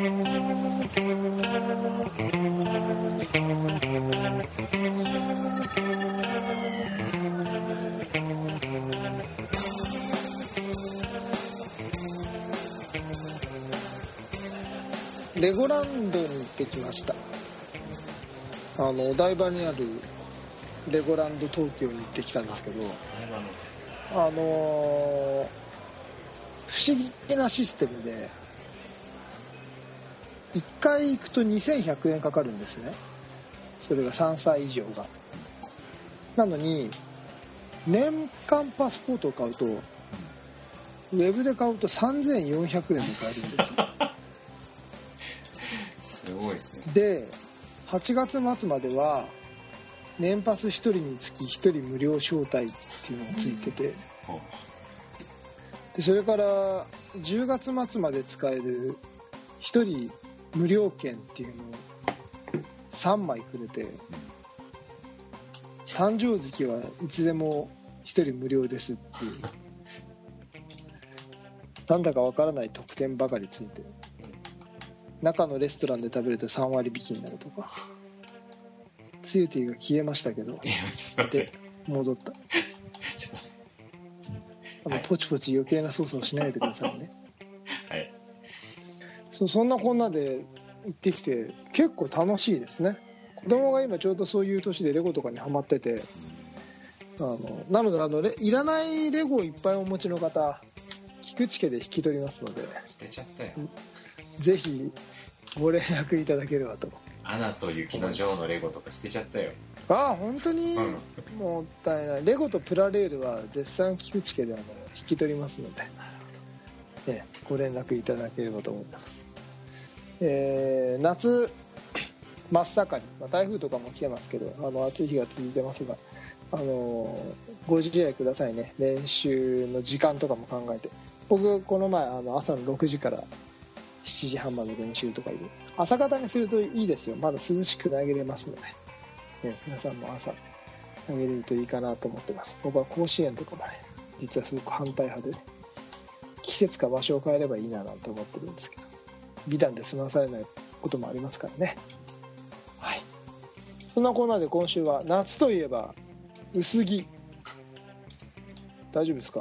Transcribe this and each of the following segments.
レゴランドに行ってきました。あのお台場にあるレゴランド東京に行ってきたんですけどあのー不思議なシステムで1回行くと2100円かかるんですね。それが3歳以上が。なのに年間パスポートを買うとウェブで買うと3400円で買えるんですよ。すごいですね。で8月末までは年パス1人につき1人無料招待っていうのがついてて。ほでそれから10月末まで使える1人無料券っていうのを3枚くれて誕生月はいつでも1人無料ですっていう。なんだかわからない特典ばかりついて中のレストランで食べると3割引きになるとか。ツユティが消えましたけどで戻った。あのはいポチポチ余計な操作をしないでくださいねそそんなこんなで行ってきて結構楽しいですね。子供が今ちょうどそういう年でレゴとかにハマっててあのなのであのレいらないレゴをいっぱいお持ちの方菊池家で引き取りますので捨てちゃったよ。ぜひご連絡いただければと。アナと雪の女王のレゴとか捨てちゃったよ。ああ本当に？うん。もったいない。レゴとプラレールは絶賛菊池家であの引き取りますのでええご連絡いただければと思ってます、えー夏真っ盛り、まあ、台風とかも来てますけどあの暑い日が続いてますがあのご自愛くださいね。練習の時間とかも考えて。僕この前あの朝の6時から7時半まで練習とかいう朝方にするといいですよ。まだ涼しく投げれますので、ね、皆さんも朝投げれるといいかなと思ってます。僕は甲子園とかもね実はすごく反対派でね季節か場所を変えればいいななんて思ってるんですけど。美談で済まされないこともありますからね。はい。そんなコーナーで今週は夏といえば薄着。大丈夫ですか？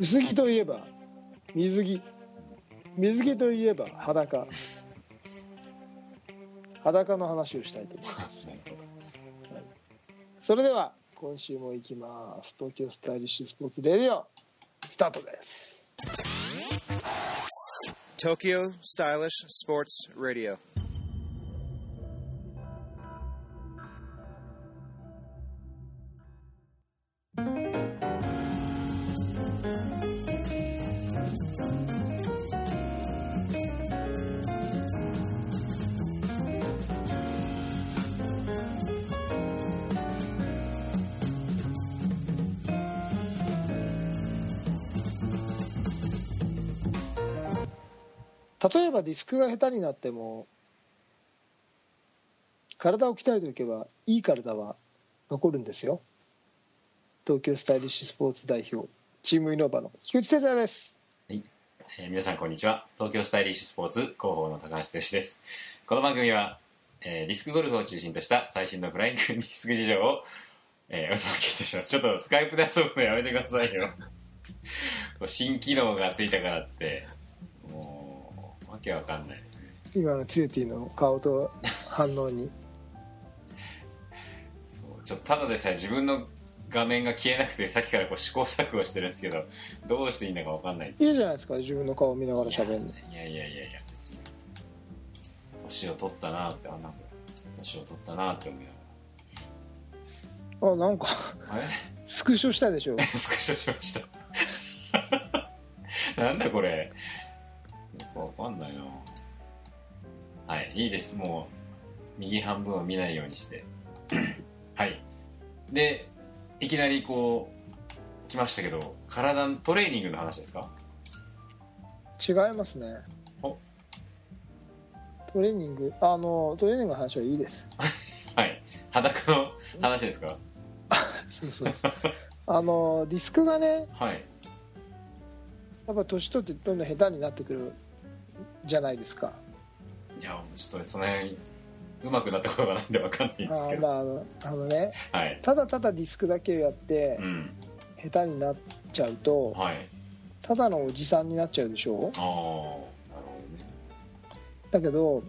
薄着といえば水着。水着といえば裸。裸の話をしたいと思います。なるほどそれでは今週も行きます。東京スタイリッシュスポーツレディオスタートです Tokyo Stylish Sports Radio. ディスクが下手になっても体を鍛えておけばいい体は残るんですよ。東京スタイリッシュスポーツ代表チームイノバの菊池哲也です。はい、えー皆さんこんにちは。東京スタイリッシュスポーツ広報の高橋剛です。この番組は、えーディスクゴルフを中心とした最新のフライングディスク事情を、えーお届けいたします。ちょっとスカイプで遊ぶのやめてくださいよ。新機能がついたからって。わけわかんないですね。今のツーティの顔と反応に。そうちょっとただでさえ自分の画面が消えなくてさっきからこう試行錯誤してるんですけどどうしていいんだかわかんないんですいいじゃないですか自分の顔を見ながら喋るのいやいやいやいや年を取ったなってあなん。か年を取ったなって思いなあなんか スクショしたでしょ。スクショしました。なんだこれ。よくわかんないな。はいいいです。もう右半分を見ないようにして。はい。でいきなりこう来ましたけど体のトレーニングの話ですか？違いますね。お。トレーニング？あのトレーニングの話はいいです。はい。裸の話ですか？そうそう。あのディスクがねはい。やっぱ年取ってどんどん下手になってくるじゃないですか。いやちょっとその辺うまくなったことがないんでわかんないんあですけど。ーまああのあのねはい。ただただディスクだけやってうん。下手になっちゃうとはい。ただのおじさんになっちゃうでしょ？ああなるほだけど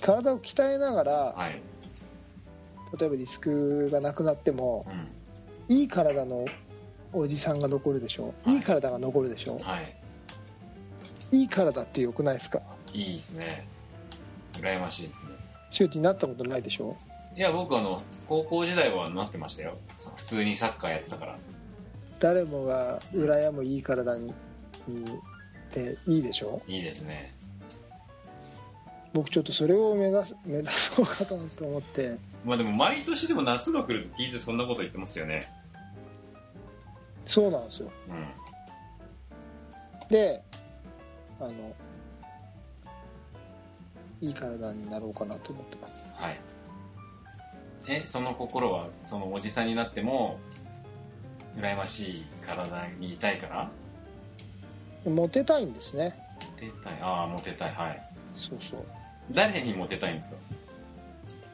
体を鍛えながらどねはい。例えばディスクがなくなってもうん。いい体のおじさんが残るでしょ？はい。いい体が残るでしょ？はいいい体って良くないですか？いいですね。羨ましいですね。シューティーになったことないでしょ？いや僕あの高校時代はなってましたよ。普通にサッカーやってたから。誰もが羨むいい体ににっていいでしょ？いいですね。僕ちょっとそれを目指す目指そうかと思って。まあでも毎年でも夏が来ると聞いてそんなこと言ってますよね。そうなんですよ。うん。であのいい体になろうかなと思ってます。はい。えその心はそのおじさんになっても羨ましい体にいたいから？モテたいんですね。モテたい。ああモテたい。はい。そうそう。誰にモテたいんですか？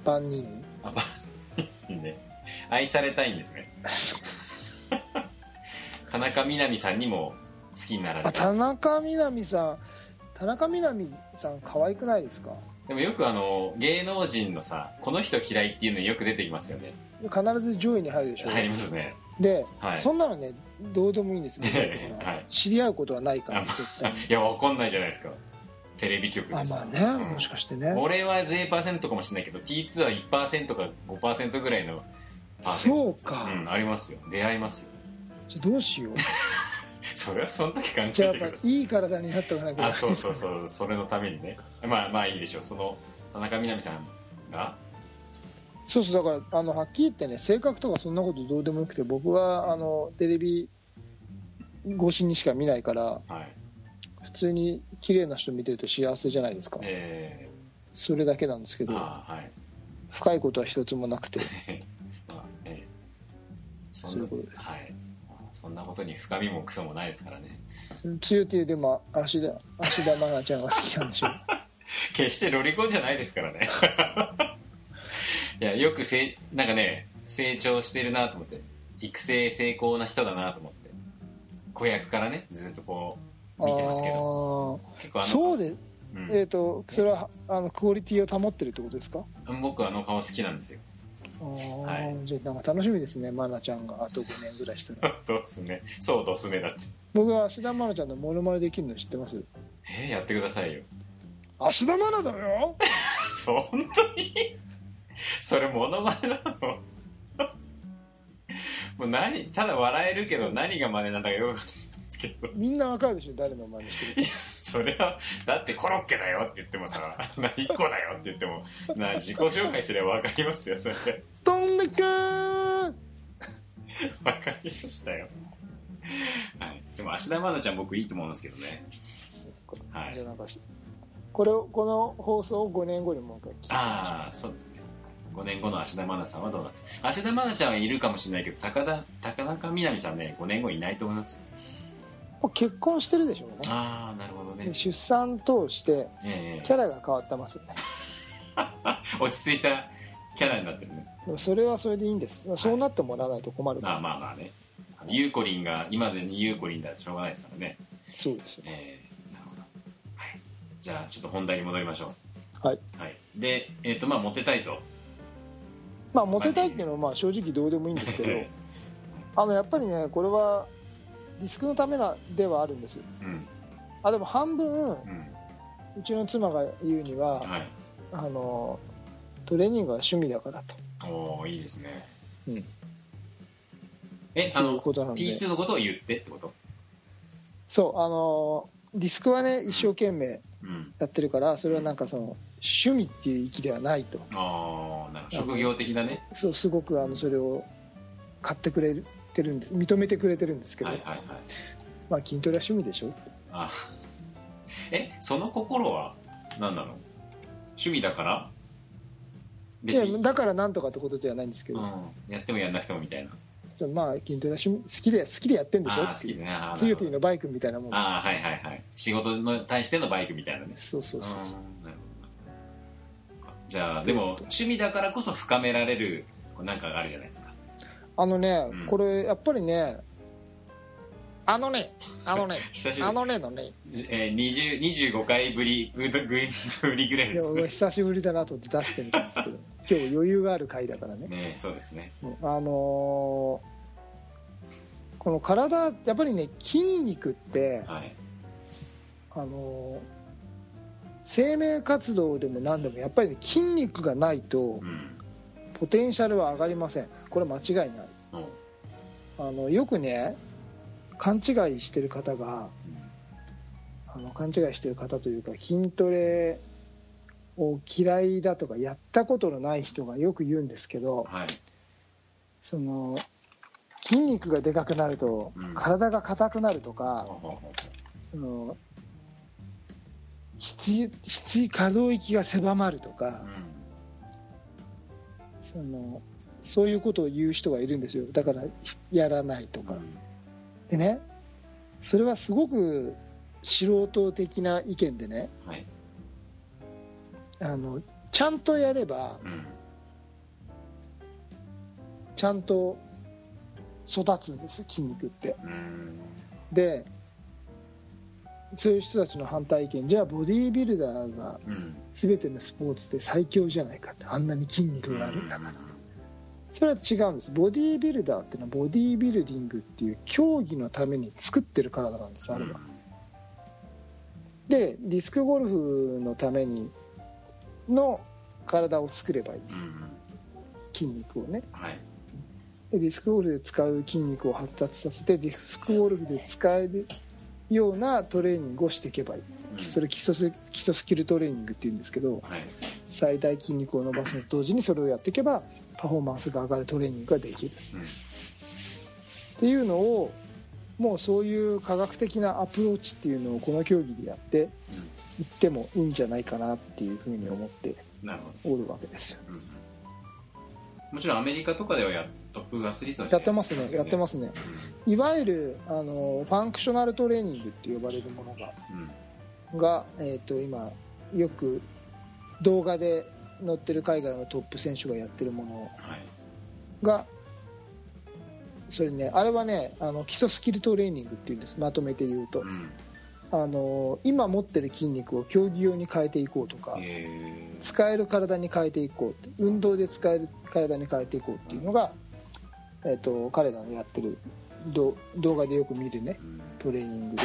万人に。あばいいね。愛されたいんですね。田中みな実さんにも好きになられあた田中みな実さん田中みな実さん可愛くないですか？でもよくあの芸能人のさこの人嫌いっていうのよく出てきますよね。必ず上位に入るでしょ。入りますね。で、はい。そんなのねどうでもいいんですよ、はい。知り合うことはないからあ絶対に。いやわかんないじゃないですか。テレビ局ですあまあね、うん。もしかしてね。俺は0%かもしれないけど T2 は1%か5%ぐらいのパーセント。そうか、うんありますよ。出会いますよ。じゃあどうしよう それはその時考えじてください。やっぱいい体になっておかなきゃあそうそうそうそれのためにね。まあまあいいでしょう。その田中みな実さんが。そうそうだからあのはっきり言ってね性格とかそんなことどうでもよくて僕はあのテレビ越しにしか見ないからはい。普通に綺麗な人見てると幸せじゃないですか。えそれだけなんですけー、どはい。深いことは一つもなくて。まあええ。そそういうことです。はい。まあそんなことに深みもクソもないですからね。強いっていうでも芦田芦田愛菜ちゃんが好きなんでしょ 決してロリコンじゃないですからね。いやよくせいなんかね成長してるなと思って。育成成功な人だなと思って。子役からねずっとこう見てますけど。あ結構あのあそうでうん。えっ、とそれはあのクオリティを保ってるってことですか？僕あの顔好きなんですよはい。じゃあなんか楽しみですね愛菜ちゃんが。あと5年ぐらいしたら。どうすね。そうどすねだって。僕は芦田愛菜ちゃんのモノマネできるの知ってます？えー、やってくださいよ。芦田愛菜だよ？そ本当に？それモノマネなのもう何ただ笑えるけど何が真似なんだかよくですけど。みんなわかるでしょ誰の真似してるか。それはだってコロッケだよって言ってもさな1個だよって言ってもな自己紹介すれば分かりますよそれ。飛んでくー。分かりましたよ。はい。でも芦田愛菜ちゃん僕いいと思うんですけどね。はい。じゃあなんかしこれをこの放送を5年後にもう一回聞きましょう。ああそうですね。5年後の芦田愛菜さんはどうなって芦田愛菜ちゃんはいるかもしれないけど高田高中みな実さんね5年後いないと思いますよもう結婚してるでしょうね。ああなるほどね。で出産通してええ。キャラが変わってますよね。落ち着いたキャラになってるね。でもそれはそれでいいんです。そうなってもらわないと困るから、ああまあまあね。ゆうこりんが今でにゆうこりんだとしょうがないですからね。そうですよ。ええなるほど。はい。じゃあちょっと本題に戻りましょはい、うはい。でえっ、とまあモテたいと。まあモテたいっていうのはまあ正直どうでもいいんですけど。あのやっぱりねこれはリスクのためなではあるんです。うん。あでも半分うん。うちの妻が言うにははい。あのトレーニングは趣味だからと、おおいいですね。うん、えあのということなんで。T2 のことを言ってってこと？そうあのディスクはね一生懸命うん。やってるからそれはなんかその趣味っていう域ではないと。ああ職業的なね。そうすごくあのそれを買ってくれてるんです。認めてくれてるんですけど、はいはいはい。まあ筋トレは趣味でしょ。あえその心は何なの？趣味だから？いやだからなんとかってことではないんですけど、うん、やってもやんなくてもみたいな。そのまあ筋トレは趣味好きで好きでやってんでしょ？好きだね。ツユティのバイクみたいなもんああはいはいはい。仕事に対してのバイクみたいなね。そうそうそうそう。あーなるほど。じゃあでも趣味だからこそ深められるなんかがあるじゃないですかあのね、うん。これやっぱりねあのねあのね あのねのね。じえー、20 25回ぶりぶりぐらいです。ね俺久しぶりだなと思って出してみたんですけど 今日余裕がある回だからね。ねそうですね。うんあのーこの体やっぱりね筋肉ってはい。あのー生命活動でも何でもやっぱりね筋肉がないとうんポテンシャルは上がりません。これ間違いない。おあのよくね勘違いしてる方があの勘違いしてる方というか筋トレを嫌いだとかやったことのない人がよく言うんですけどはい。その筋肉がでかくなるとうん。体が硬くなるとか、ほうほうほうその必可動域が狭まるとか、そのそういうことを言う人がいるんですよ。だからやらないとか、うん。でねそれはすごく素人的な意見でねはい。あのちゃんとやればうん。ちゃんと育つんです筋肉って。うん。でそういう人たちの反対意見じゃあボディービルダーがうん。全てのスポーツで最強じゃないかってあんなに筋肉があるんだから。それは違うんです。ボディービルダーっていうのはボディービルディングっていう競技のために作ってる体なんですあれは。でディスクゴルフのためにの体を作ればいい。筋肉をね。はい。でディスクゴルフで使う筋肉を発達させてディスクゴルフで使えるようなトレーニングをしていけばいい、うん。それ基礎ス基礎スキルトレーニングっていうんですけどはい。最大筋肉を伸ばすのと同時にそれをやっていけばパフォーマンスが上がるトレーニングができる。うんっていうのをもうそういう科学的なアプローチっていうのをこの競技でやっていってもいいんじゃないかなっていうふうに思っておるわけですよ。うんもちろんアメリカとかではやトップアスリートやってますねやってますね。いわゆるあのファンクショナルトレーニングって呼ばれるものがうん。うんが、えー、と今よく動画で載ってる海外のトップ選手がやってるものはい。がそれねあれはねあの基礎スキルトレーニングっていうんです。まとめて言うと。うん。あの今持ってる筋肉を競技用に変えていこうとかえ使える体に変えていこう運動で使える体に変えていこうっていうのが、えー、と彼らのやってるど動画でよく見るねトレーニングで、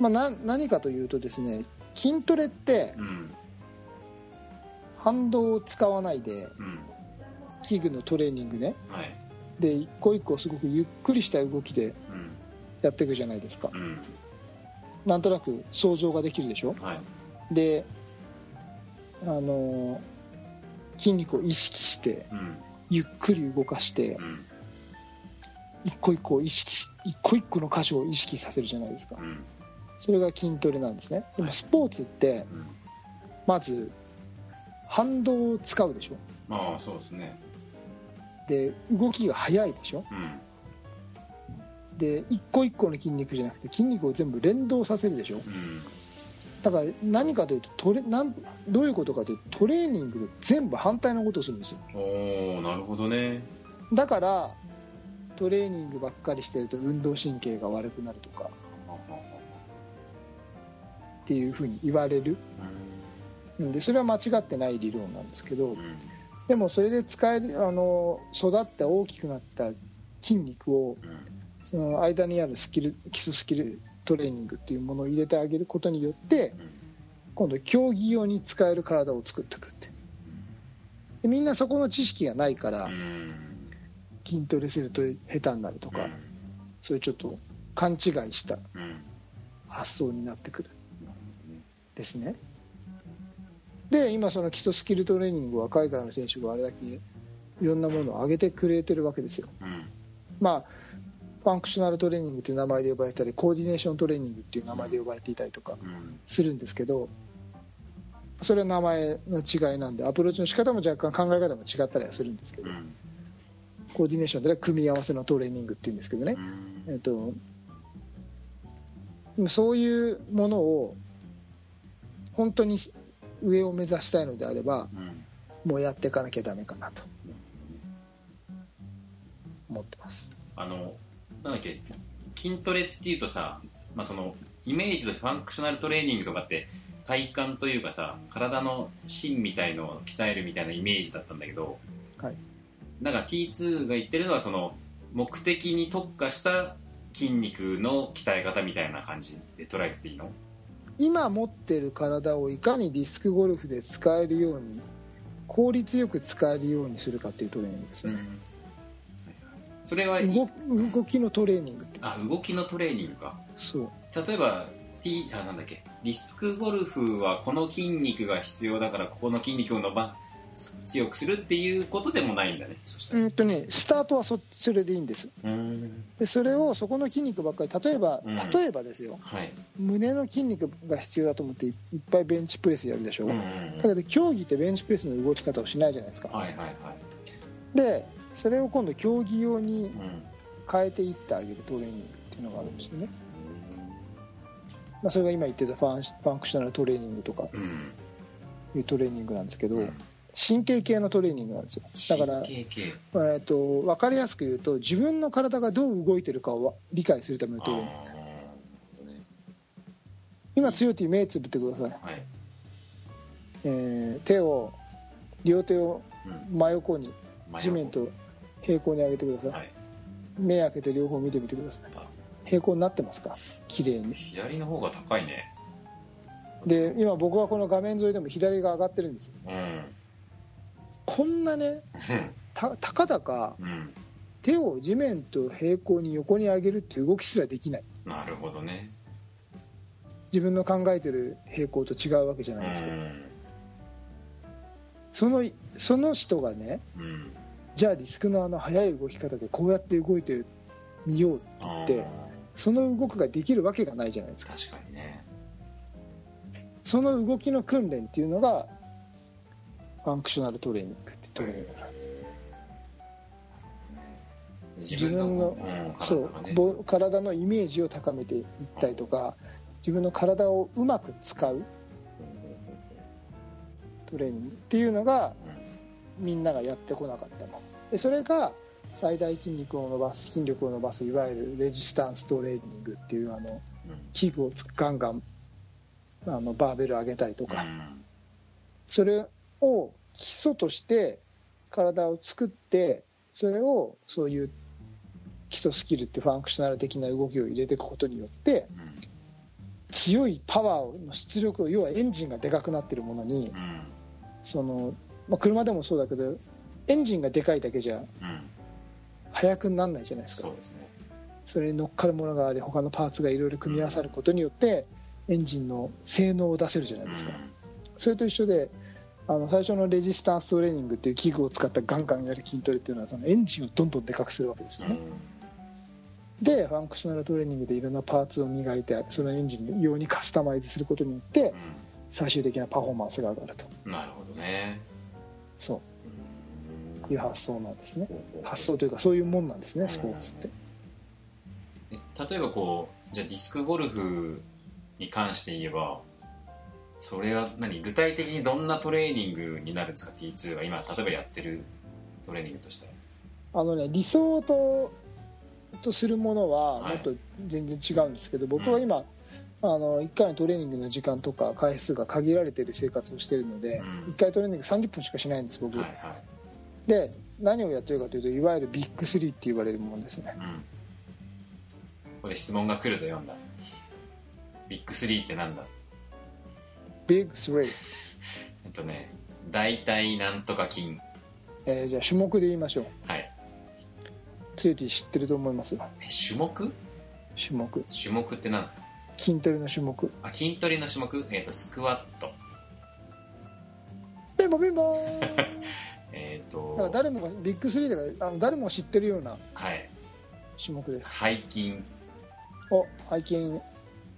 まあ、な何かというとですね筋トレってうん。反動を使わないでうん。器具のトレーニングね。はい。で一個一個すごくゆっくりした動きでうん。やっていくじゃないですか。うん。なんとなく想像ができるでしょ？はい。であの筋肉を意識してうんゆっくり動かしてうん一個一個を意識し一個一個の箇所を意識させるじゃないですか。うん。それが筋トレなんですね。でもスポーツってうん。まず反動を使うでしょ。まあそうですね。で動きが速いでしょ。うん。で一個一個の筋肉じゃなくて筋肉を全部連動させるでしょ。うんだから何かというとトレなんどういうことかというとトレーニングで全部反対のことをするんですよ。おおなるほどね。だからトレーニングばっかりしてると運動神経が悪くなるとかっていうふうに言われる。ん。でそれは間違ってない理論なんですけどうん。でもそれで使えるあの育って大きくなった筋肉をうん。その間にあるスキル基礎スキルトレーニングっていうものを入れてあげることによって今度競技用に使える体を作ってくるって。でみんなそこの知識がないからうん。筋トレすると下手になるとかそういうちょっと勘違いした発想になってくる。ですね。で今その基礎スキルトレーニングは海外の選手があれだけいろんなものを上げてくれてるわけですよ。うん。まあファンクショナルトレーニングという名前で呼ばれたりコーディネーショントレーニングっていう名前で呼ばれていたりとかうん。するんですけどそれは名前の違いなんでアプローチの仕方も若干考え方も違ったりはするんですけどうん。コーディネーションで組み合わせのトレーニングっていうんですけどね。う、ん。えっと、そういうものを本当に上を目指したいのであればうん。もうやっていかなきゃダメかなと思ってます。あのなんだっけ？筋トレっていうとさ、まあ、そのイメージとしてファンクショナルトレーニングとかって体幹というかさ体の芯みたいのを鍛えるみたいなイメージだったんだけどはい。なんか T2 が言ってるのはその目的に特化した筋肉の鍛え方みたいな感じで捉えてていいの？今持ってる体をいかにディスクゴルフで使えるように効率よく使えるようにするかっていうトレーニングですね、それはい動動きのトレーニングあ動きのトレーニングか。そう。例えば T あなんだっけ。リスクゴルフはこの筋肉が必要だからここの筋肉を伸ば強くするっていうことでもないんだね。うんとねスタートはそそれでいいんです。うん。でそれをそこの筋肉ばっかり例えば、うん。例えばですよ。はい。胸の筋肉が必要だと思っていいっぱいベンチプレスやるでしょ、うんうん。だけど競技ってベンチプレスの動き方をしないじゃないですか、はいはいはい。でそれを今度競技用にうん。変えていってあげるトレーニングっていうのがあるんですよね、まあ、それが今言ってたファンファンクショナルトレーニングとかうん。いうトレーニングなんですけど、うん。神経系のトレーニングなんですよ。だから、えー、と分かりやすく言うと自分の体がどう動いてるかを理解するためのあトレーニング。今強いて目つぶってください、はい。えー手を両手をうん。真横に地面と平行に上げてください、はい。目開けて両方見てみてください。あ。平行になってますか？綺麗に。左の方が高いね。で今僕はこの画面沿いでも左が上がってるんですよ。うん。こんなねたたかだかうん。手を地面と平行に横に上げるっていう動きすらできない。なるほどね。自分の考えてる平行と違うわけじゃうないですか、ん。そのその人がねうんじゃあリスクのあの速い動き方でこうやって動いてみようって言ってあその動きができるわけがないじゃないですか。ー確かにね。その動きの訓練っていうのがファンクショナルトレーニングってトレーニングなんです。自分の自分のうんそう体のイメージを高めていったりとか自分の体をうまく使うトレーニングっていうのがみんながやってこなかったの。でそれが最大筋肉を伸ばす筋力を伸ばすいわゆるレジスタンストレーニングっていうあのうん器具をつガンガンあのバーベル上げたりとか、うん。それを基礎として体を作ってそれをそういう基礎スキルってファンクショナル的な動きを入れていくことによってうん。強いパワーの出力を要はエンジンがでかくなってるものにうん。その、まあ、車でもそうだけどエンジンがでかいだけじゃうん。速くならないじゃないですか。そうですね。それに乗っかるものがあり他のパーツがいろいろ組み合わさることによってエンジンの性能を出せるじゃないですか、それと一緒であの最初のレジスタンストレーニングっていう器具を使ったガンガンやる筋トレっていうのはそのエンジンをどんどんでかくするわけですよね、でファンクショナルトレーニングでいろんなパーツを磨いてそのエンジン用にカスタマイズすることによってう最終的なパフォーマンスが上がると。んなるほどねそう。うん。いう発想なんですね。発想というかそういうもんなんですねスポーツって。え例えばこうじゃあディスクゴルフに関して言えばそれは何？具体的にどんなトレーニングになるんですか T2 が今例えばやってるトレーニングとして。はあのね理想ととするものははい。もっと全然違うんですけど、僕は今、あの1回のトレーニングの時間とか回数が限られている生活をしているので、うん。1回トレーニング30分しかしないんです僕、はいはい。で何をやってるかというといわゆるビッグ3って言われるものですね。うん。これ質問が来ると読んだ。ビッグ3ってなんだ？ビッグ3、えっとね大体なんとか筋。えーじゃあ種目で言いましょう。はい。つゆてぃ知ってると思います？え種目？種目。種目ってなんですか？筋トレの種目。あ筋トレの種目？えっ、とスクワット。ピンポンピンポーンだえっ、からと誰もがビッグ3だからあの誰もが知ってるようなはい。種目です。背筋。お背筋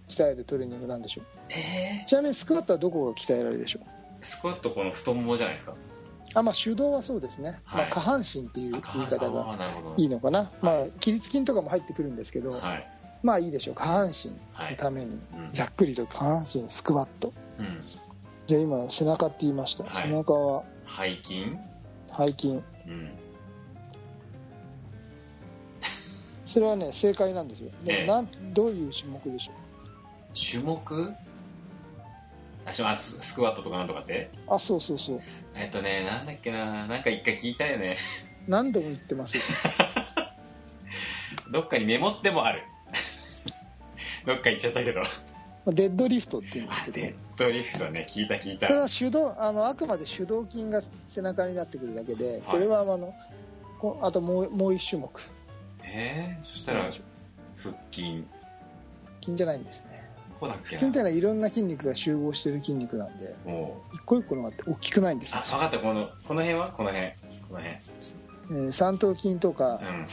鍛えるトレーニングなんでしょう。えちなみにスクワットはどこが鍛えられるでしょう？ー、スクワットこの太ももじゃないですか？あまあ手動はそうですね、はい。まあ、下半身っていう言い方がいいのかな、まあ起立筋とかも入ってくるんですけど、はいまあいいでしょう。下半身はい。のために、うん。ざっくりと下半身スクワット。うん。じゃあ今背中って言いました、はい。背中は？背筋？背筋。うん。それはね正解なんですよ。でええもなんどういう種目でしょ種目？あススクワットとかなんとかって？うあそうそうそう。えっとねなんだっけな。なんか一回聞いたよね。何度も言ってますよ。どっかにメモってもあるどっか行っちゃったけど。まあデッドリフトって言うんですけど。デッドリフトね聞いた聞いた。それは手動あのあくまで手動筋が背中になってくるだけでそれはあのこあともうもう一種目。えー、そしたら腹筋。筋じゃないんですね。どこだっけ筋ってないうのはいろんな筋肉が集合してる筋肉なんで一個一個のがあって大きくないんですあよ分かった。このこの辺は？この辺。この辺。えー三頭筋とかうん、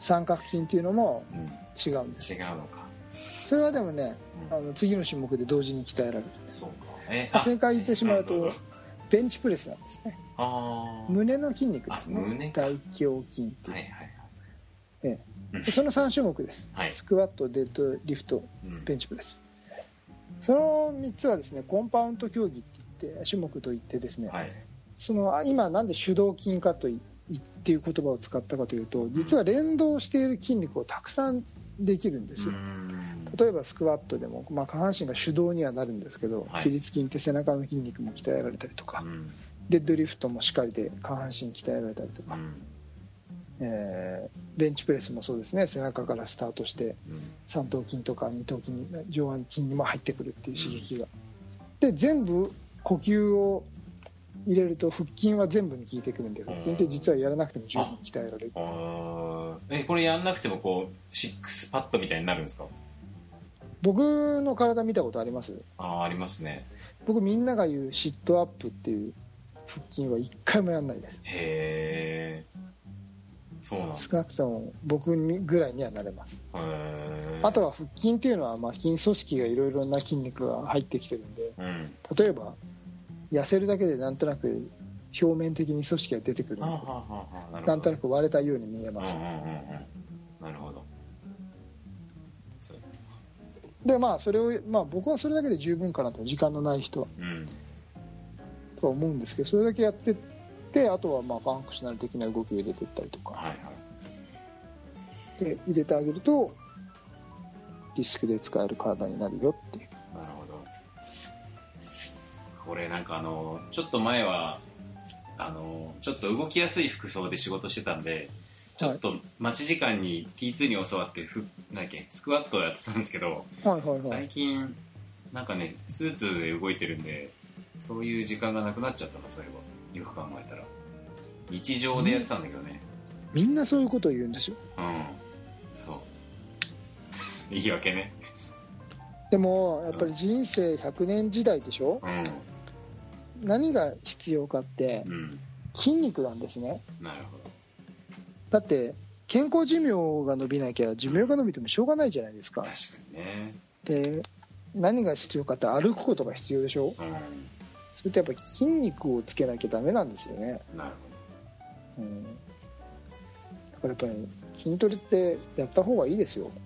三角筋っていうのもうん、違うんです。違うのかそれはでもねうん。あの次の種目で同時に鍛えられる。そうか。え正解言ってしまうとベンチプレスなんですね。ああ胸の筋肉ですあ胸か。ね大胸筋っていう、はいはいええ。でその3種目です、はい。スクワットデッドリフトうん。ベンチプレス。その3つはですねコンパウンド競技って言って種目といってですね、はい。そのあ今なんで手動筋かといっていう言葉を使ったかというと実は連動している筋肉をたくさんできるんですよ、例えばスクワットでも、まあ、下半身が手動にはなるんですけど、はい。起立筋って背中の筋肉も鍛えられたりとか、うん。デッドリフトもしっかりで下半身鍛えられたりとか、うん。えーベンチプレスもそうですね。背中からスタートしてうん。三頭筋とか二頭筋に上腕筋にも入ってくるっていう刺激が、で全部呼吸を入れると腹筋は全部に効いてくるんで腹筋って実はやらなくても十分鍛えられる。えこれやんなくてもこうシックスパッドみたいになるんですか？僕の体見たことあります？ああありますね。僕みんなが言うシットアップっていう腹筋は一回もやんないです。へえそうなんだ。少なくとも僕ぐらいにはなれます。あとは腹筋っていうのはまあ筋組織がいろいろな筋肉が入ってきてるんでうん。例えば痩せるだけでなんとなく表面的に組織が出てくるはあはんでなんとなく割れたように見えます。うんうんうんうん。なるほどでまあそれをまあ僕はそれだけで十分かなと時間のない人は。うん。とは思うんですけどそれだけやってってあとはまあファンクショナル的な動きを入れていったりとか。はいはい。で入れてあげるとディスクで使える体になるよっていう。なるほど。これなんかあのちょっと前はあのちょっと動きやすい服装で仕事してたんでちょっと待ち時間に T2 に教わってふなんだっけスクワットをやってたんですけどはいはいはい。最近なんかねスーツで動いてるんでそういう時間がなくなっちゃったのそれはよく考えたら。日常でやってたんだけどね。みんなそういうことを言うんですようん。そう。言い訳ね。でもやっぱり人生100年時代でしょ？うん。何が必要かってうん。筋肉なんですね。なるほどだって健康寿命が伸びなきゃ寿命が伸びてもしょうがないじゃないですか。確かにね。で何が必要かって歩くことが必要でしょ？うん。それってやっぱ筋肉をつけなきゃダメなんですよね、なるうん、だからやっぱり筋トレってやった方がいいですよ。ほど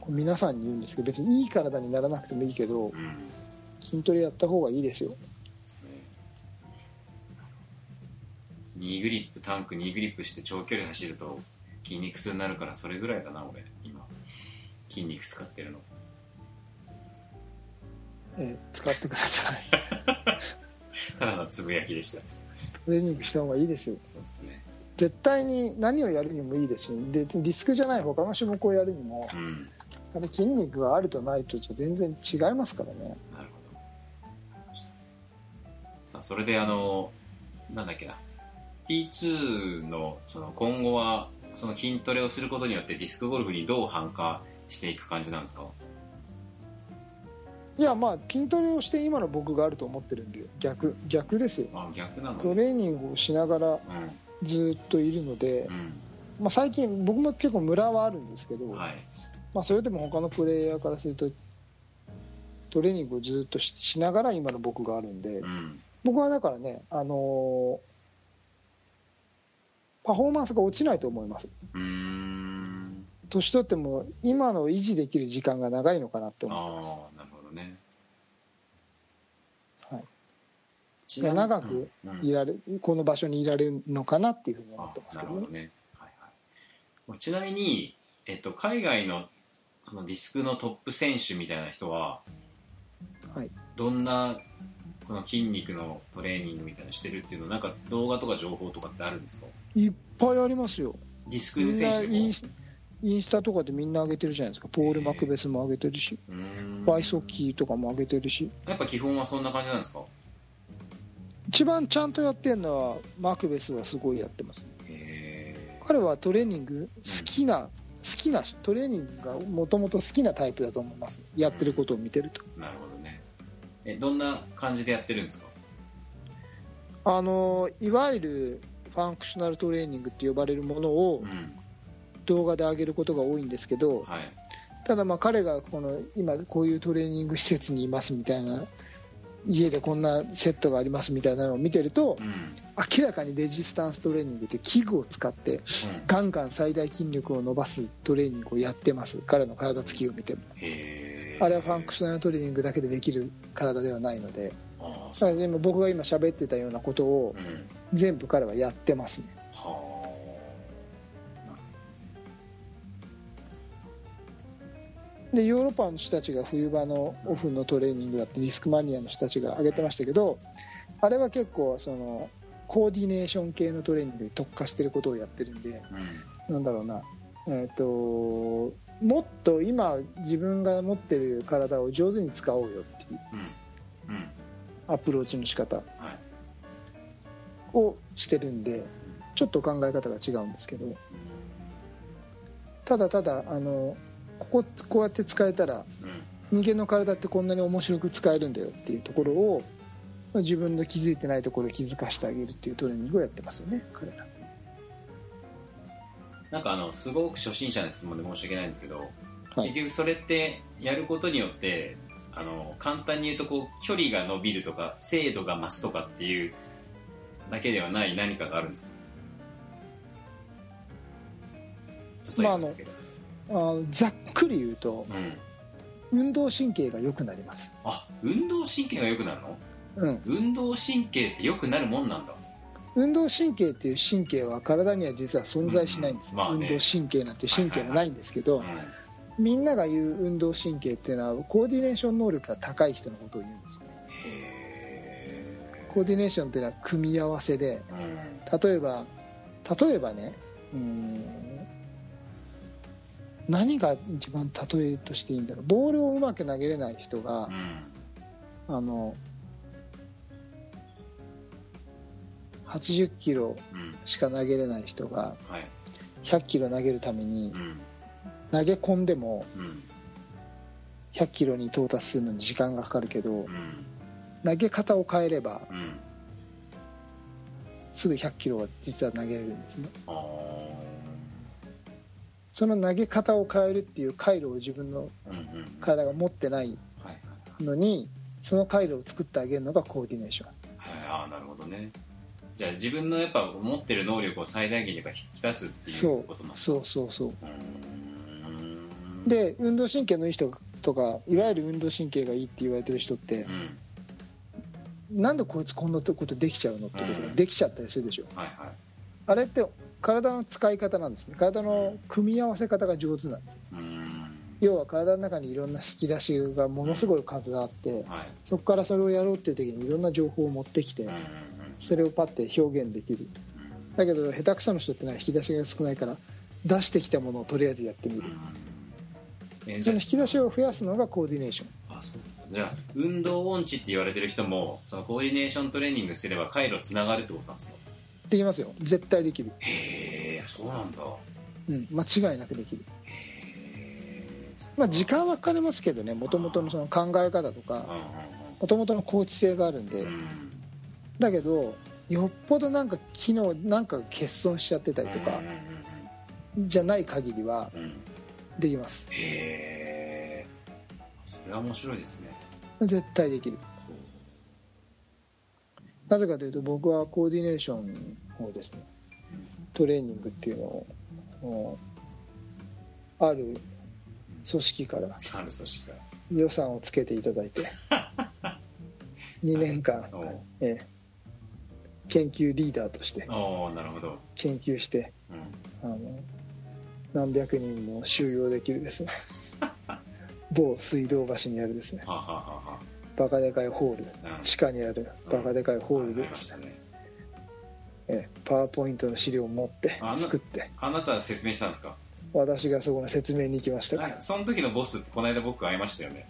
これ皆さんに言うんですけど別にいい体にならなくてもいいけどうん、うん、筋トレやった方がいいですよ2グリップタンク2グリップして長距離走ると筋肉痛になるからそれぐらいだな俺。今。筋肉使ってるの。え、使ってください。ただのつぶやきでした。トレーニングした方がいいですよ。そうですね。絶対に何をやるにもいいですし別にスクじゃない他の種目をやるにも、うん、あの筋肉があるとないと全然違いますからね。なるほど。さあそれであのなんだっけな。T2 のその今後はその筋トレをすることによってディスクゴルフにどう反化していく感じなんですか？いやまあ筋トレをして今の僕があると思ってるんで逆逆ですよ。あ逆なの？トレーニングをしながらずっといるので、うまあ、最近僕も結構ムラはあるんですけど、んはい。まあ、それでも他のプレイヤーからするとトレーニングをずっとししながら今の僕があるんでうん。僕はだからね、あのーパフォーマンスが落ちないと思います。年取っても今の維持できる時間が長いのかなってあ思ってます、あなるほどね。はい、ちなみに長くうんうん。いられこの場所にいられるのかなっていうふうに思あってますけどね。どね、はいはい、ちなみに、えっと、海外のそのディスクのトップ選手みたいな人は、はい。どんなこの筋肉のトレーニングみたいなのしてるっていうのなんか動画とか情報とかってあるんですか？いっぱいありますよ。ディスクみんな選手インスインスタとかでみんな上げてるじゃないですか。ポール・マクベスも上げてるし。うーん。バイソッキーとかも上げてるし。やっぱ基本はそんな感じなんですか？一番ちゃんとやってるのはマクベスはすごいやってます。へ彼はトレーニング好きな、好きなトレーニングがもともと好きなタイプだと思います。やってることを見てると。えなるほどね。えどんな感じでやってるんですか？あのいわゆるファンクショナルトレーニングって呼ばれるものをうん。動画で上げることが多いんですけどはい。ただまあ彼がこの今こういうトレーニング施設にいますみたいな家でこんなセットがありますみたいなのを見てるとうん。明らかにレジスタンストレーニングって器具を使ってうん。ガンガン最大筋力を伸ばすトレーニングをやってます彼の体つきを見ても。あれはファンクショナルトレーニングだけでできる体ではないので。今僕が今喋ってたようなことをうん全部彼はやってますね。はでヨーロッパの人たちが冬場のオフのトレーニングだってディスクマニアの人たちが挙げてましたけどあれは結構そのコーディネーション系のトレーニングに特化してることをやってるんであうん。なんだろうな。えっ、ともっと今自分が持ってる体を上手に使おうよっていうアプローチの仕方。はいをしてるんでちょっと考え方が違うんですけどただただあのこここうやって使えたらうん。人間の体ってこんなに面白く使えるんだよっていうところをまあ自分の気づいてないところを気づかせてあげるっていうトレーニングをやってますよね彼ら。なんかあのすごく初心者の質問で申し訳ないんですけど、はい。結局それってやることによってあの簡単に言うとこう距離が伸びるとか精度が増すとかっていうだけではない何かがあるんですか？例えばですけど、あざっくり言うとうん、運動神経が良くなります。あ運動神経が良くなるの？うん。運動神経って良くなるもんなんだ。運動神経っていう神経は体には実は存在しないんですよ、うん。まあね。運動神経なんて神経はないんですけど、うんみんなが言う運動神経っていうのはコーディネーション能力が高い人のことを言うんですよね。へコーディネーションっていうのは組み合わせで例えば例えばねうーん何が一番例えとしていいんだろう。ボールをうまく投げれない人がうん。あの80キロうん。しか投げれない人がはい。100キロ投げるためにうん。投げ込んでもうん。100キロに到達するのに時間がかかるけどうん投げ方を変えればうん。すぐ100キロは実は投げれるんですね。その投げ方を変えるっていう回路を自分の体が持ってないのにその回路を作ってあげるのがコーディネーション。はい、ああなるほどね。じゃあ自分のやっぱ持ってる能力を最大限に引き出すっていそううことなんですそうそうそう。うーん。で運動神経のいい人とかいわゆる運動神経がいいって言われてる人ってうんなんでこいつこんなことできちゃうのってことがうん。できちゃったりするでしょ。はいはい。あれって体の使い方なんですね。体の組み合わせ方が上手なんです要は体の中にいろんな引き出しがものすごい数があってはい。そこからそれをやろうっていう時にいろんな情報を持ってきてそれをパッて表現できる。うんだけど下手くその人ってのは引き出しが少ないから出してきたものをとりあえずやってみる。その引き出しを増やすのがコーディネーション。ああそうじゃあ運動音痴って言われてる人もそのコーディネーショントレーニングすれば回路つながるってことなんですか？できますよ。絶対できる。へえそうなんだ。うん間違いなくできる。まあ時間はかかりますけどねもともとのその考え方とか。もともとの高知性があるんで。うん。だけどよっぽどなんか機能なんか欠損しちゃってたりとかうんじゃない限りはできます。へえ。それは面白いですね絶対できる。なぜかというと僕はコーディネーションをですねトレーニングっていうのをある組織からある組織から。予算をつけていただいて 2年間、ええ研究リーダーとしておーなるほど、研究してうん、あの何百人も収容できるですね某水道橋にあるですね。はあ、はあはバカでかいホール。うん。地下にあるバカでかいホールあ、でええパワーポイントの資料を持って作って。あなた説明したんですか？私がそこの説明に行きました。からあその時のボスこの間僕会いましたよね。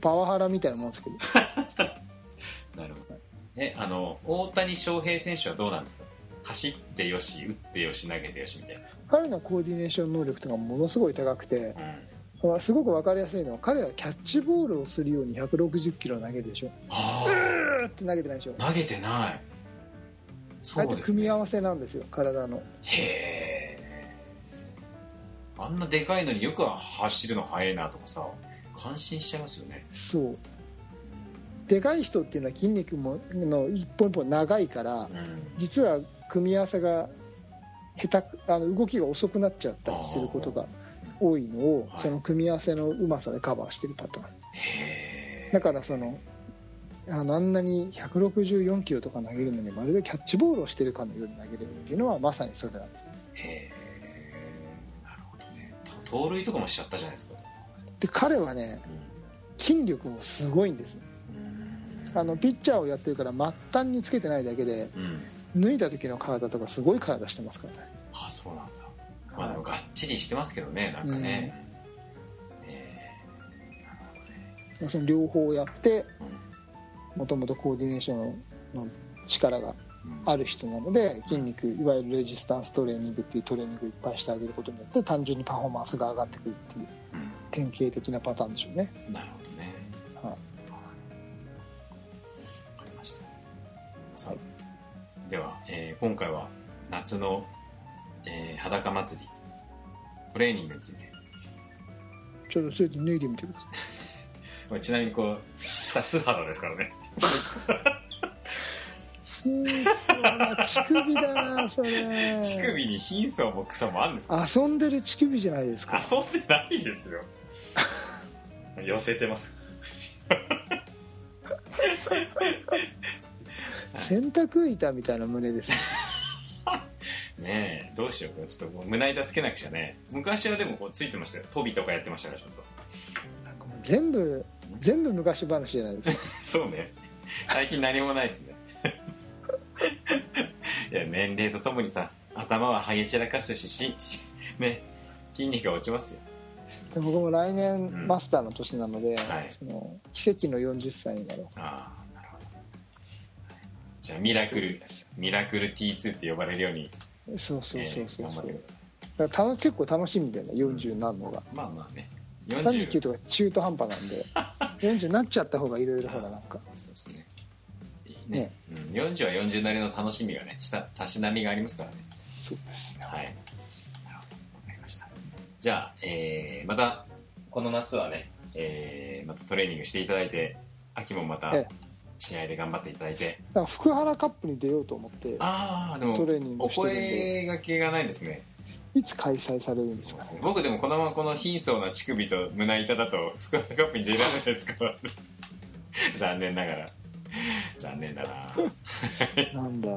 パワハラみたいなもんですけど。なるほど。えあの大谷翔平選手はどうなんですか？走ってよし打ってよし投げてよしみたいな、彼のコーディネーション能力とかものすごい高くてまあすごく分かりやすいのは彼はキャッチボールをするように160キロ投げるでしょ。あ。うーって投げてないでしょ。あ投げてない。あそうですえて組み合ねわせなんですよ体の。へえ。あんなでかいのによく走るの速いなとかさ感心しちゃいますよね。そう。でかい人っていうのは筋肉もの一本一本長いからうん。実は組み合わせが下手くあの動きが遅くなっちゃったりすることが多いのをはい。その組み合わせのうまさでカバーしてるパターン。だからそのあんなに164キロとか投げるのにまるでキャッチボールをしてるかのように投げれるっていうのはまさにそれなんですよ。へえなるほどね。盗塁とかもしちゃったじゃないですか。で彼はね筋力もすごいんですあのピッチャーをやってるから末端につけてないだけでうん。脱いだ時の体とかすごい体してますからね。あそうなんだまあでもがっちりしてますけどねなんかね、え。まあその両方をやってもともとコーディネーションの力がうんある人なので筋肉いわゆるレジスタンストレーニングっていうトレーニングをいっぱいしてあげることによって単純にパフォーマンスが上がってくるっていう典型的なパターンでしょうね、うんなるほどね。はい。わかりました。さあでは、えー今回は夏の、えー裸祭り。トレーニングについて。ちょっとそれで脱いでみてください。これちなみにこう下素肌ですからね。貧相な乳首だなそれ。乳首に貧相も草もあるんですか？遊んでる乳首じゃないですか。遊んでないですよ。寄せてます。洗濯板みたいな胸ですねねえどうしようかちょっともう胸板つけなくちゃね。昔はでもこうついてましたよ。飛びとかやってましたからちょっと。なんかもう全部全部昔話じゃないですか。そうね。最近何もないですね。いや年齢とともにさ頭はハゲ散らかすしししね筋肉が落ちますよ。で僕も来うん。年マスターの年なので、はい。その奇跡の40歳になろう。ああなるほど。じゃあミラクルミラクル T2 って呼ばれるようにそうそうそうそうえーだからた結構楽しみだよね40になるのが、まあまあね。39 40とか中途半端なんで。40になっちゃった方がいろいろほらなんか。そうですね。いいね。うん、40は40なりの楽しみがねしたたしなみがありますからね。そうですはい。なるほど。わかりました。じゃあ、えー、また、この夏はね、えー、またトレーニングしていただいて、秋もまたええ、試合で頑張っていただいて、だから福原カップに出ようと思ってああ、でも、トレーニングおしてるんで声がけがないですね。いつ開催されるんですか？ね僕でもこのままこの貧相な乳首と胸板だと、福原カップに出られないですから。残念ながら。残念だな なんだ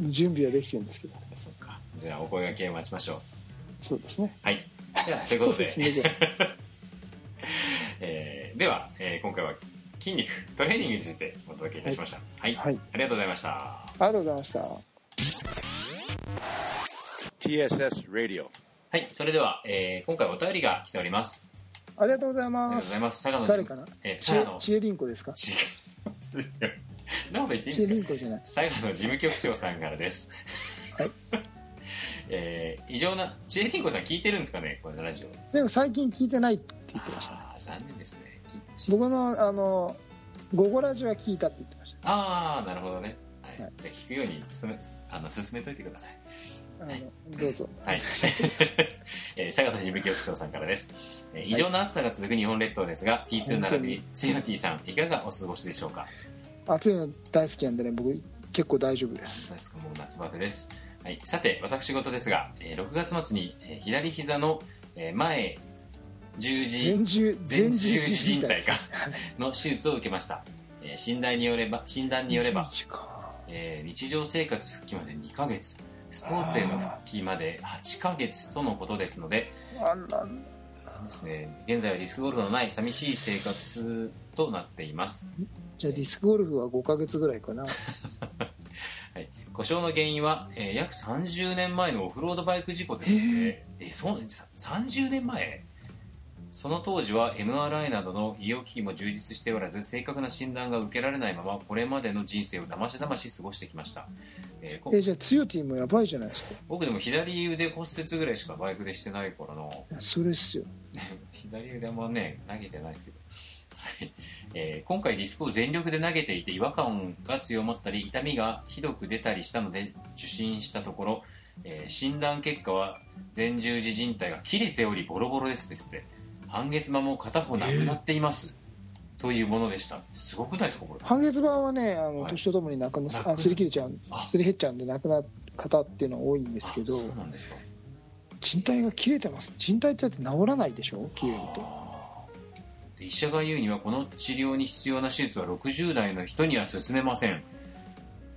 準備はできてるんですけどそっか。じゃあ、お声がけを待ちましょう。そうですねはい。じゃあ、ということで。ですね えーでは、えー今回は筋肉トレーニングについてお届けいたしました。はい、はい。ありがとうございました。ありがとうございました。TSS Radio. はい。それでは、えー今回お便りが来ております。ありがとうございありがとうますございます。佐賀の誰かなえーち佐賀のえちえりんこですか？違いますよなこと言っていいんですか？りんこじゃない。佐賀の事務局長さんからです。はい。えー異常なちえりんこさん聞いてるんですかね？このラジオ。でも最近聞いてないって言ってました。あー残念ですね僕のあの「午後ラジオ」は聞いたって言ってましああなるほどね、はい。はい。じゃあ聞くように努めあの進めといてください。たあのどうぞ。はい。えー、佐賀事務局長さんからです。えー異常な暑さが続く日本列島ですが、T2 並びに。つよ T さん、いかがお過ごしでしょうか？暑いの大好きなんでね僕結構大丈夫です。ですか。もう夏バテです、はい、さて私事ですが、えー6月末に、えー左膝の、えー前十字前十字靭靭帯かの手術を受けました、えー診断によれば診断によれば、えー日常生活復帰まで2ヶ月。スポーツへの復帰まで8ヶ月とのことですのでですね現在はディスクゴルフのない寂しい生活となっています。じゃあディスクゴルフは5ヶ月ぐらいかな。はい、故障の原因は、えー約30年前のオフロードバイク事故ですね、えー。そうさ30年前？その当時は MRI などの医療機器も充実しておらず正確な診断が受けられないままこれまでの人生をだましだまし過ごしてきました、えーこえじゃあつよティもやばいじゃないですか。僕でも左腕骨折ぐらいしかバイクでしてないからなそれっすよ。左腕もね投げてないですけど、はい。えー今回ディスクを全力で投げていて違和感が強まったり痛みがひどく出たりしたので受診したところ、えー診断結果は前十字靭帯が切れておりボロボロですですって半月板も片方なくなっています、というものでした。すごくないですかこれ。半月板はねあのはい。年とともになくなあすり切れちゃうあ。すり減っちゃうんでなくなる方っていうのは多いんですけどあそうなんですか。人体が切れてます。人体って治らないでしょ切れると。で医者が言うにはこの治療に必要な手術は60代の人には勧めません。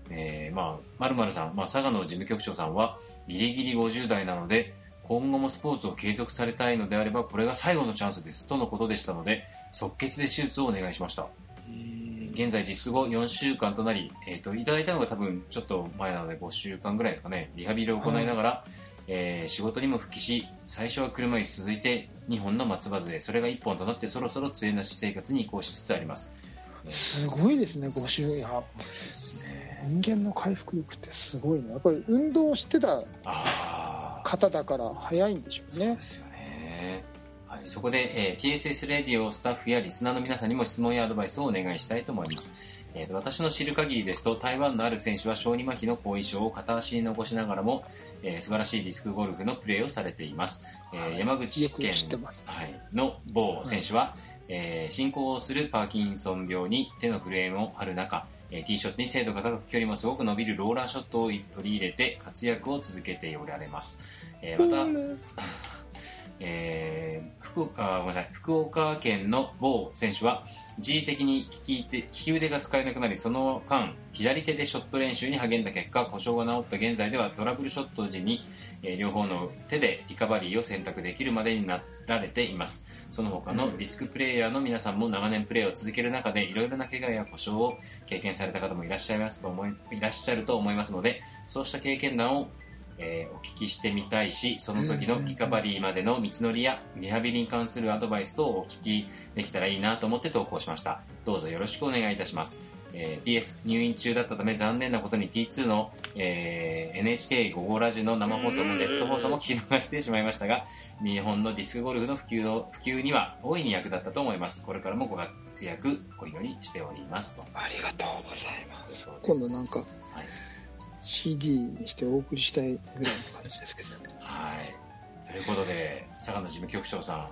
えー、まあ、まるさん、まあ、佐賀の事務局長さんは、ギリギリ50代なので、今後もスポーツを継続されたいのであれば、これが最後のチャンスです、とのことでしたので、即決で手術をお願いしました。現在実後4週間となり、えー、といただいたのが多分ちょっと前なので5週間ぐらいですかね。リハビリを行いながら、えー仕事にも復帰し最初は車椅子続いて2本の松葉杖それが1本となってそろそろ杖なし生活に移行しつつあります。すごいですね5週や人間の回復力ってすごいね。やっぱり運動をしてたああ方だから早いんでしょうね。ですよね、はい、そこで、えー TSS レディオスタッフやリスナーの皆さんにも質問やアドバイスをお願いしたいと思います、えーと私の知る限りですと台湾のある選手は小児麻痺の後遺症を片足に残しながらも、えー素晴らしいディスクゴルフのプレーをされています、えー山口県はい、の某選手は、えー進行するパーキンソン病に手の震えもある中、えーティーショットに精度が高く距離もすごく伸びるローラーショットを取り入れて活躍を続けておられます、えーまた、えー福あごめんなさい。福岡県の某選手は一時的に利き手利き腕が使えなくなりその間左手でショット練習に励んだ結果故障が治った現在ではトラブルショット時に、えー両方の手でリカバリーを選択できるまでになられていますその他のディスクプレイヤーの皆さんも長年プレーを続ける中でいろいろな怪我や故障を経験された方もいらっしゃいますと思いいらっしゃると思いますのでそうした経験談をえーお聞きしてみたいしその時のリカバリーまでの道のりやリハビリに関するアドバイス等をお聞きできたらいいなと思って投稿しました。どうぞよろしくお願いいたします、えー PS 入院中だったため残念なことに T2 の、えー NHK 午後ラジの生放送もネット放送も聞き逃してしまいましたが日本のディスクゴルフの普及の普及には大いに役立ったと思います。これからもご活躍お祈りしておりますと。ありがとうございます。今度なんかはい。CD にしてお送りしたいぐらいの感じですけどね。はい。ということで、佐賀の事務局長さん、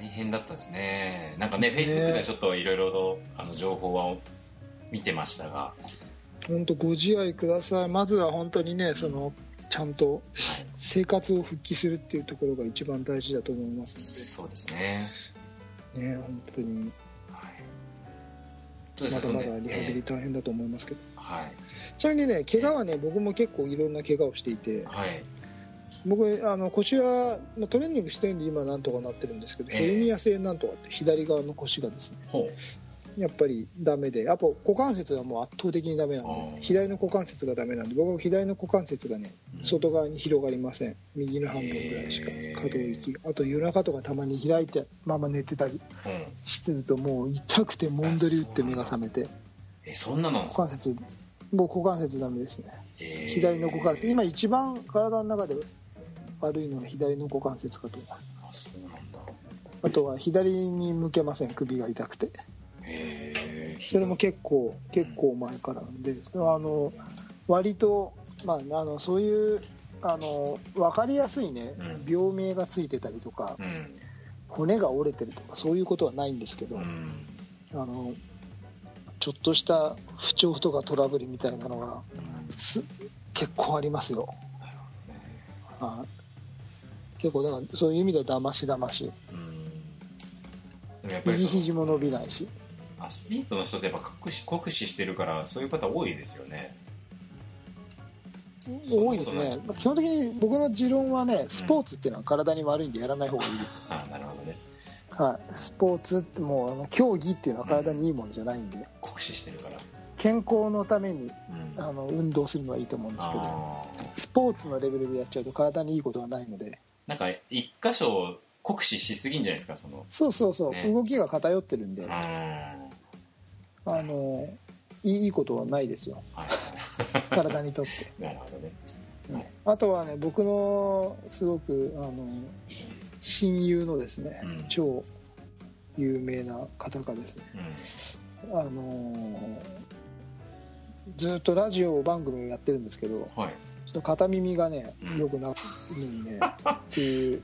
大変だったですね。なんかね、ね Facebook でちょっといろいろとあの情報は見てましたが、本当ご自愛くださいまずは本当にねそのちゃんと生活を復帰するっていうところが一番大事だと思いますそうですね。のでね本当にはい。まだまだリハビリえ大変だと思いますけど、ーはい。ちなみにね怪我はね僕も結構いろんな怪我をしていてはい。僕あの腰はまあトレーニングしてるんで今なんとかなってるんですけど、ええ。ヘルニア性なんとかって左側の腰がですねほやっぱりダメでやっぱ股関節がもう圧倒的にダメなんで左の股関節がダメなんで僕は左の股関節がねうん。外側に広がりません。右の半分ぐらいしか可動域が。あと夜中とかたまに開いてまま寝てたり。してるともう痛くてもんどり打って目が覚めてえ、そんなの股関節僕股関節ダメですね。えー。左の股関節。今一番体の中で悪いのは左の股関節かと。あ、そうなんだ。あとは左に向けません。首が痛くて。へーそれも結構結構前からなんでそれはあの割と、まあ、あのそういうあの分かりやすいねうん。病名がついてたりとかうん。骨が折れてるとかそういうことはないんですけど、うん。あのちょっとした不調とかトラブルみたいなのがす結構ありますよ。はい結構だからそういう意味ではだましだまし。うん。やっぱり右肘も伸びないし。アスリートの人ってやっぱ酷使酷使してるからそういう方多いですよね。多いですね。基本的に僕の持論はねスポーツっていうのは体に悪いんでやらない方がいいです、ああなるほどね。はい、スポーツってもうあの競技っていうのは体にいいものじゃないんで。酷使してるから。健康のためにうん。あの運動するのはいいと思うんですけど。スポーツのレベルでやっちゃうと体にいいことはないのでなんか一箇所酷使しすぎんじゃないですかその。そうそうそう、ね。動きが偏ってるんで。うん。あのいいいいことはないですよ。はい。体にとって。なるほどね。はい。あとはね僕のすごくあの親友のですね、うん。超有名な方がですねうん。あのずっとラジオ番組をやってるんですけどはいちょっと片耳がねうん。良くなるのにね っていう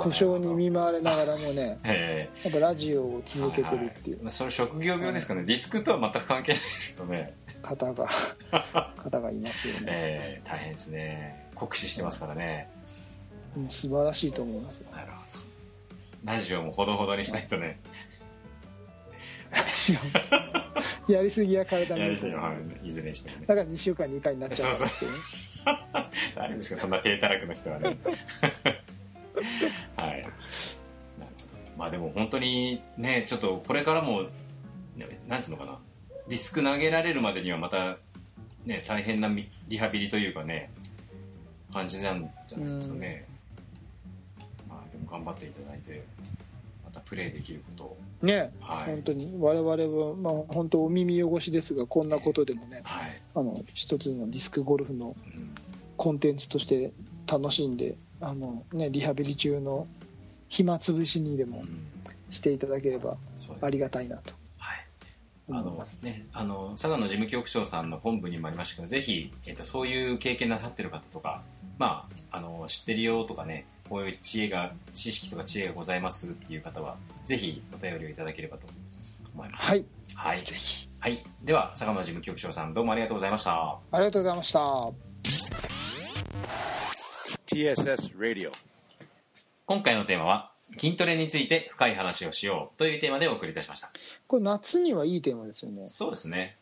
故障に見舞われながらもねえ。やっぱラジオを続けてるっていう。はいはい。それ職業病ですかね。ディスクとは全く関係ないですけどね。方が 方がいますよね。ええ大変ですね。酷使してますからね。うん素晴らしいと思いますなるほど。ラジオもほどほどにしないとね。やりすぎは体にやい。ずれにしてもね。だから2週間に2回になっちゃうんですけどね 誰ですかそんな低たらくの人はね。はい。まあでも本当にねちょっとこれからもねなんつうのかな。ディスク投げられるまでにはまたね大変なみリハビリというかね感じなんじゃないですかね。まあでも頑張っていただいてまたプレーできることをね、はい。本当に。我々は、まあ、本当お耳汚しですがこんなことでもねはい、あの一つのディスクゴルフのうん。コンテンツとして楽しんであの、ね、リハビリ中の暇つぶしにでもうん。していただければありがたいなとはい。あの佐賀の事務局長さんの本部にもありましたけどぜひ、えっとそういう経験なさってる方とか、まあ、あの知ってるよとかねこういう知恵が知識とか知恵がございますっていう方はぜひお便りをいただければと思います。はい、はい。ぜひ。はい、では佐賀の事務局長さんどうもありがとうございました。ありがとうございました。TSS Radio. 今回のテーマは筋トレについて深い話をしようというテーマでお送りいたしました。これ夏にはいいテーマですよね。そうですね。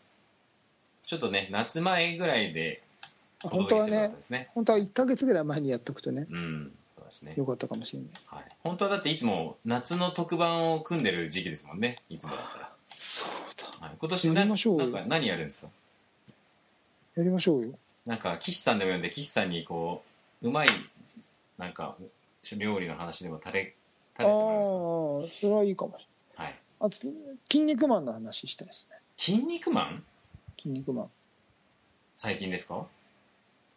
ちょっとね夏前ぐらいでお本当はね。本当は1ヶ月ぐらい前にやっとくとね、うんですね。よかったかもしれないです。はい、本当はだっていつも夏の特番を組んでる時期ですもんね。いつもだったら、そうだ。はい、今年なやりましょうよ。なんか何やるんですか？やりましょうよ。なんか岸さんでも読んで岸さんにこううまいなんか料理の話でも垂れああ垂れてもらすか？ー、それはいいかもしれない。はい。あと、筋肉マンの話したいですね。筋肉マン？筋肉マン。最近ですか？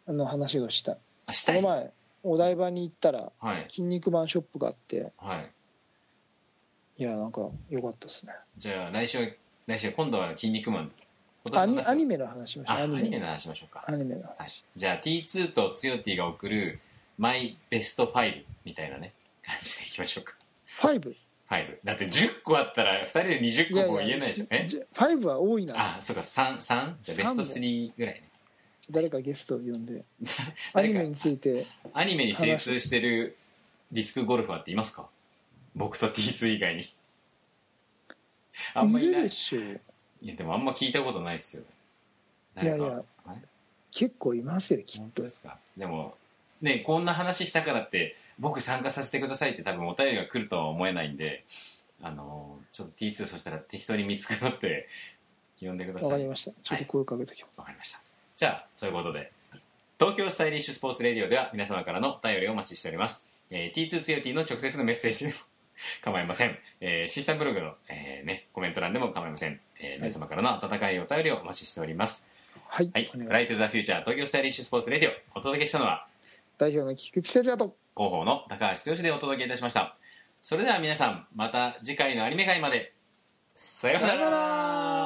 あの話をしたい。あしたい。この前、お台場に行ったら、はい。筋肉マンショップがあって、はい。いや、なんか良かったですね。じゃあ来週は来週今度は筋肉マン。今アニアニメの話しましょう。あアアニメ。ニメの話しましょうか。アニメのはい。話。、じゃあ T2 とつよ T が送るマイベスト5みたいなね感じでいきましょうか。5。5だって10個あったら2人で20個も言えないでしょ。え？じゃ5は多いな。あそうか33じゃあベスト3ぐらいね誰かゲストを呼んで、アニメについて、アニメに精通してるディスクゴルファーっていますか？僕と T2 以外に。あんまいるい。ないでしょ。う。いやでもあんま聞いたことないですよいやいや。結構いますよ、きっと。ですか？でもねこんな話したからって僕参加させてくださいって多分お便りが来るとは思えないんであのちょっと T2 そしたら適当に見繕って呼んでください。わかりました。ちょっと声かけときます。わかりましたじゃあそういうことで。東京スタイリッシュスポーツレディオでは皆様からのお便りをお待ちしております、えー、T2 つよ T の直接のメッセージでも 構いません、えー、シーサンブログの、えーね、コメント欄でも構いません、えー皆様からの温かいお便りをお待ちしております。はい。はい、ライトザフューチャー東京スタイリッシュスポーツレディオお届けしたのは代表の菊池哲也と、広報の高橋剛でお届けいたしました。それでは皆さんまた次回のアニメ会まで。さようなら